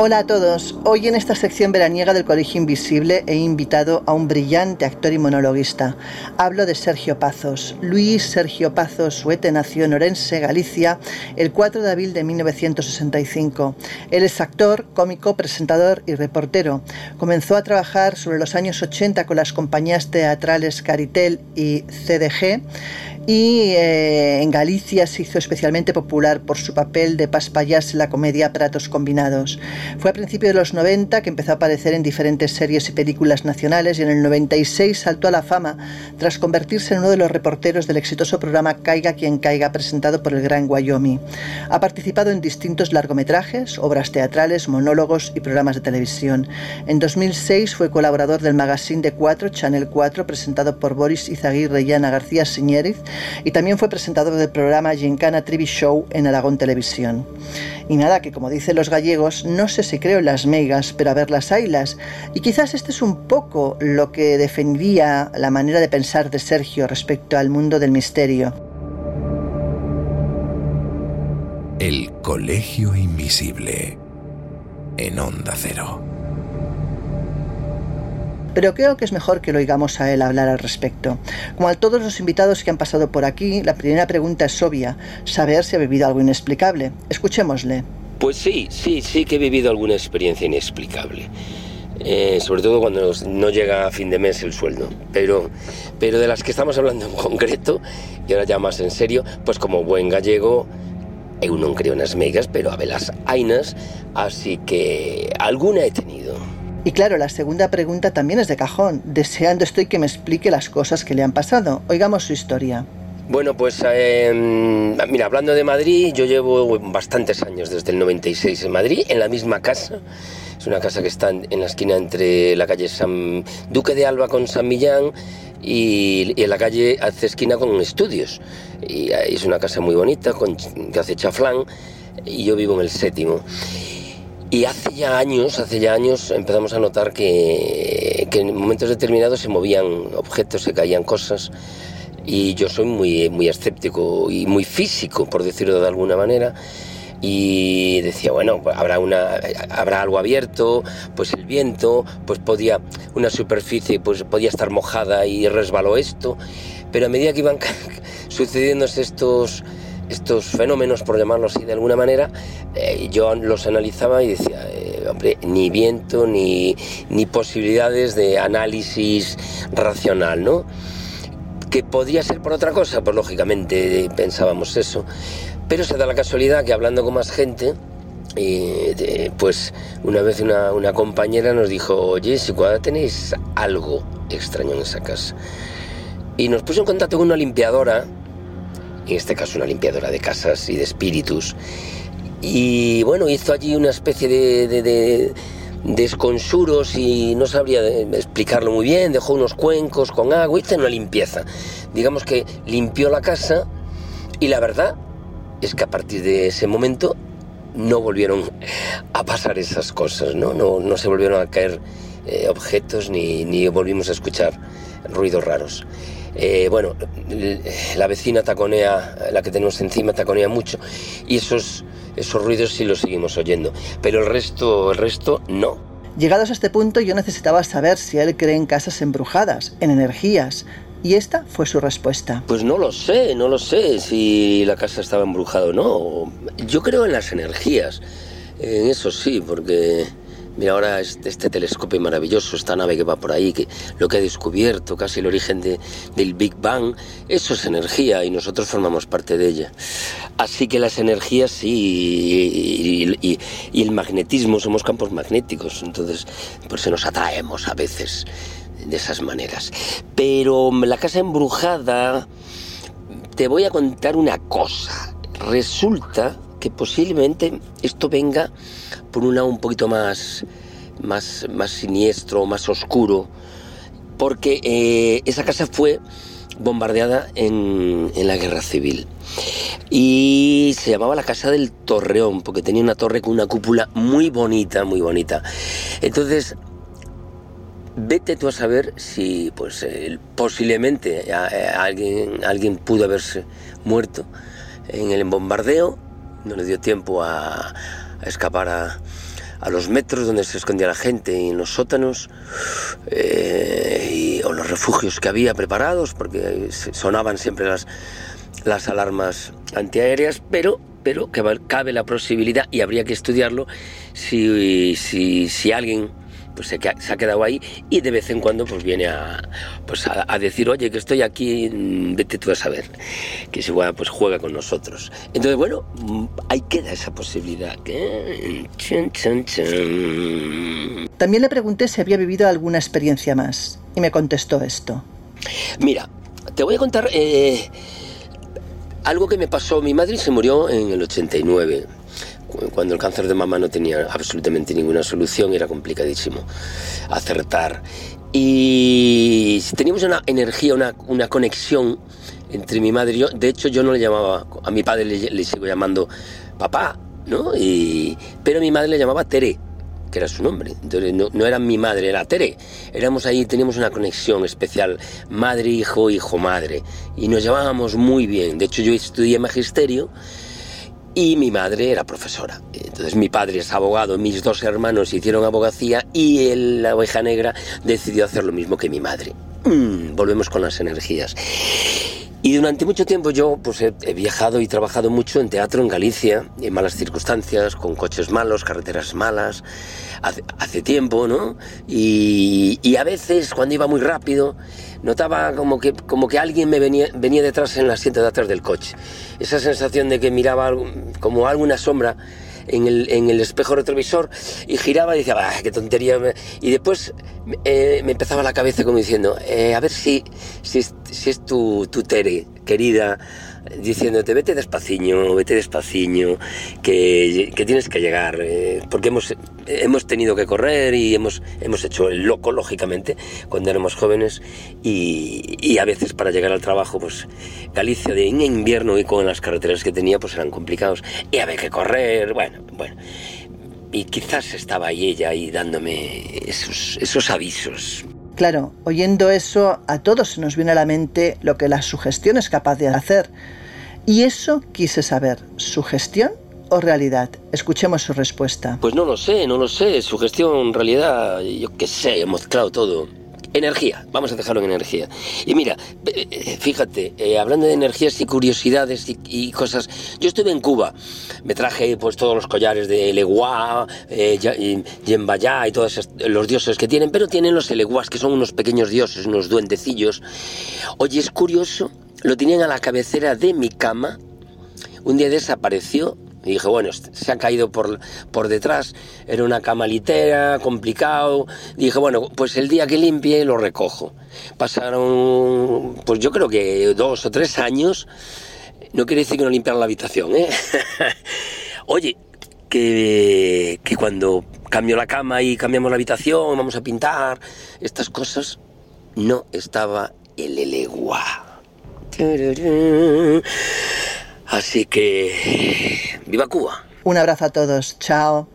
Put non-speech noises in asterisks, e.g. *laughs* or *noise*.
Hola a todos. Hoy en esta sección veraniega del Colegio Invisible he invitado a un brillante actor y monologuista. Hablo de Sergio Pazos. Luis Sergio Pazos Suete nació en Orense, Galicia, el 4 de abril de 1965. Él es actor, cómico, presentador y reportero. Comenzó a trabajar sobre los años 80 con las compañías teatrales Caritel y CDG y eh, en Galicia se hizo especialmente popular por su papel de Paspayas en la comedia Pratos Combinados. Fue a principios de los 90 que empezó a aparecer en diferentes series y películas nacionales y en el 96 saltó a la fama tras convertirse en uno de los reporteros del exitoso programa Caiga quien caiga presentado por el Gran Wyoming. Ha participado en distintos largometrajes, obras teatrales, monólogos y programas de televisión. En 2006 fue colaborador del magazine de 4, Channel 4, presentado por Boris Izaguirre y Ana García Siñériz y también fue presentador del programa Gincana TV Show en Aragón Televisión. Y nada, que como dicen los gallegos, no sé si creo en las megas, pero a ver las ailas. Y quizás este es un poco lo que defendía la manera de pensar de Sergio respecto al mundo del misterio. El Colegio Invisible en Onda Cero pero creo que es mejor que lo oigamos a él hablar al respecto. Como a todos los invitados que han pasado por aquí, la primera pregunta es obvia, saber si ha vivido algo inexplicable. Escuchémosle. Pues sí, sí, sí que he vivido alguna experiencia inexplicable. Eh, sobre todo cuando no llega a fin de mes el sueldo. Pero, pero de las que estamos hablando en concreto, y ahora ya más en serio, pues como buen gallego, eu non creo nas megas, pero a velas ainas, así que alguna he tenido. Y claro, la segunda pregunta también es de cajón. Deseando estoy que me explique las cosas que le han pasado. Oigamos su historia. Bueno, pues em, mira, hablando de Madrid, yo llevo bastantes años, desde el 96 en Madrid, en la misma casa. Es una casa que está en la esquina entre la calle San Duque de Alba con San Millán y, en la calle hace esquina con estudios. Y es una casa muy bonita con, que hace chaflán y yo vivo en el séptimo. Y hace ya años, hace ya años empezamos a notar que, en momentos determinados se movían objetos, se caían cosas. Y yo soy muy, muy escéptico y muy físico, por decirlo de alguna manera. Y decía, bueno, habrá, una, habrá algo abierto, pues el viento, pues podía, una superficie pues podía estar mojada y resbaló esto. Pero a medida que iban *laughs* sucediéndose estos, estos fenómenos, por llamarlo así de alguna manera, eh, yo los analizaba y decía, eh, hombre, ni viento ni, ni posibilidades de análisis racional, ¿no? ¿Que podría ser por otra cosa? Pues lógicamente pensábamos eso. Pero se da la casualidad que hablando con más gente, eh, pues una vez una, una, compañera nos dijo, oye, si cuando tenéis algo extraño en esa casa. Y nos puso en contacto con una limpiadora en este caso una limpiadora de casas y de espíritus. Y bueno, hizo allí una especie de, de, desconsuros y no sabría explicarlo muy bien, dejó unos cuencos con agua, hizo una limpieza. Digamos que limpió la casa y la verdad es que a partir de ese momento no volvieron a pasar esas cosas, ¿no? No, no se volvieron a caer eh, objetos ni, ni volvimos a escuchar ruidos raros. Eh, bueno, la vecina taconea, la que tenemos encima taconea mucho y esos, esos ruidos sí los seguimos oyendo, pero el resto, el resto no. Llegados a este punto yo necesitaba saber si él cree en casas embrujadas, en energías, y esta fue su respuesta. Pues no lo sé, no lo sé si la casa estaba embrujada o no. Yo creo en las energías, en eso sí, porque Mira ahora este, telescopio maravilloso, esta nave que va por ahí, que lo que ha descubierto, casi el origen del Big Bang, eso es energía y nosotros formamos parte de ella. Así que las energías sí, y, el magnetismo, somos campos magnéticos, entonces por eso nos atraemos a veces de esas maneras. Pero la casa embrujada, te voy a contar una cosa. Resulta que posiblemente esto venga por un lado un poquito más, más, más siniestro, más oscuro, porque eh, esa casa fue bombardeada en, en, la guerra civil. Y se llamaba la Casa del Torreón, porque tenía una torre con una cúpula muy bonita, muy bonita. Entonces, vete tú a saber si pues posiblemente alguien, alguien pudo haberse muerto en el bombardeo no le dio tiempo a, escapar a, a los metros donde se escondía la gente y en los sótanos eh, o los refugios que había preparados, porque sonaban siempre las, las alarmas antiaéreas, pero, pero que cabe la posibilidad, y habría que estudiarlo, si, si, si alguien pues se, ha quedado ahí y de vez en cuando pues viene a, pues a, decir, oye, que estoy aquí, mm, vete tú a saber, que si juega, pues juega con nosotros. Entonces, bueno, mm, ahí queda esa posibilidad. También le pregunté si había vivido alguna experiencia más y me contestó esto. Mira, te voy a contar eh, algo que me pasó. Mi madre se murió en el 89 cuando el cáncer de mama no tenía absolutamente ninguna solución, era complicadísimo acertar. Y teníamos una energía, una, una conexión entre mi madre y yo. De hecho, yo no le llamaba, a mi padre le, sigo llamando papá, ¿no? Y, pero mi madre le llamaba Tere, que era su nombre. Entonces no, no, era mi madre, era Tere. Éramos ahí, teníamos una conexión especial, madre-hijo, hijo-madre. Y nos llamábamos muy bien. De hecho, yo estudié magisterio y mi madre era profesora. Entonces mi padre es abogado, mis dos hermanos hicieron abogacía y la oveja negra decidió hacer lo mismo que mi madre. Mm, volvemos con las energías. Y durante mucho tiempo yo pues, he, viajado y trabajado mucho en teatro en Galicia, en malas circunstancias, con coches malos, carreteras malas, hace, tiempo, ¿no? Y, y, a veces cuando iba muy rápido notaba como que, como que alguien me venía, venía detrás en la asiento de atrás del coche. Esa sensación de que miraba como alguna sombra en el, espejo retrovisor y giraba y decía, bah, qué tontería. Y después eh, me empezaba la cabeza como diciendo, eh, a ver si, si, si es tu, tu Tere, querida, diciéndote vete despaciño, vete despaciño, que, que tienes que llegar, eh, porque hemos, hemos tenido que correr y hemos, hemos hecho el loco, lógicamente, cuando éramos jóvenes y, y a veces para llegar al trabajo, pues Galicia de invierno y con las carreteras que tenía, pues eran complicados y había que correr, bueno, bueno. Y quizás estaba ahí ella ahí dándome esos, esos avisos. Claro, oyendo eso, a todos se nos viene a la mente lo que la sugestión es capaz de hacer. Y eso quise saber, ¿sugestión o realidad? Escuchemos su respuesta. Pues no lo sé, no lo sé. Sugestión, realidad, yo qué sé, he mezclado todo. Energía, vamos a dejarlo en energía. Y mira, eh, fíjate, eh, hablando de energías y curiosidades y, cosas, yo estuve en Cuba, me traje pues todos los collares de Eleguá, eh, Yembayá y todos los dioses que tienen, pero tienen los Eleguás, que son unos pequeños dioses, unos duendecillos. Oye, es curioso, lo tenían a la cabecera de mi cama, un día desapareció y dije, bueno, se ha caído por, por detrás, era una cama litera, complicado. dije, bueno, pues el día que limpie lo recojo. Pasaron, pues yo creo que dos o tres años. No quiere decir que no limpiaran la habitación, ¿eh? *laughs* Oye, que, que cuando cambio la cama y cambiamos la habitación, vamos a pintar, estas cosas, no estaba el elegua. Así que, viva Cuba. Un abrazo a todos. Chao.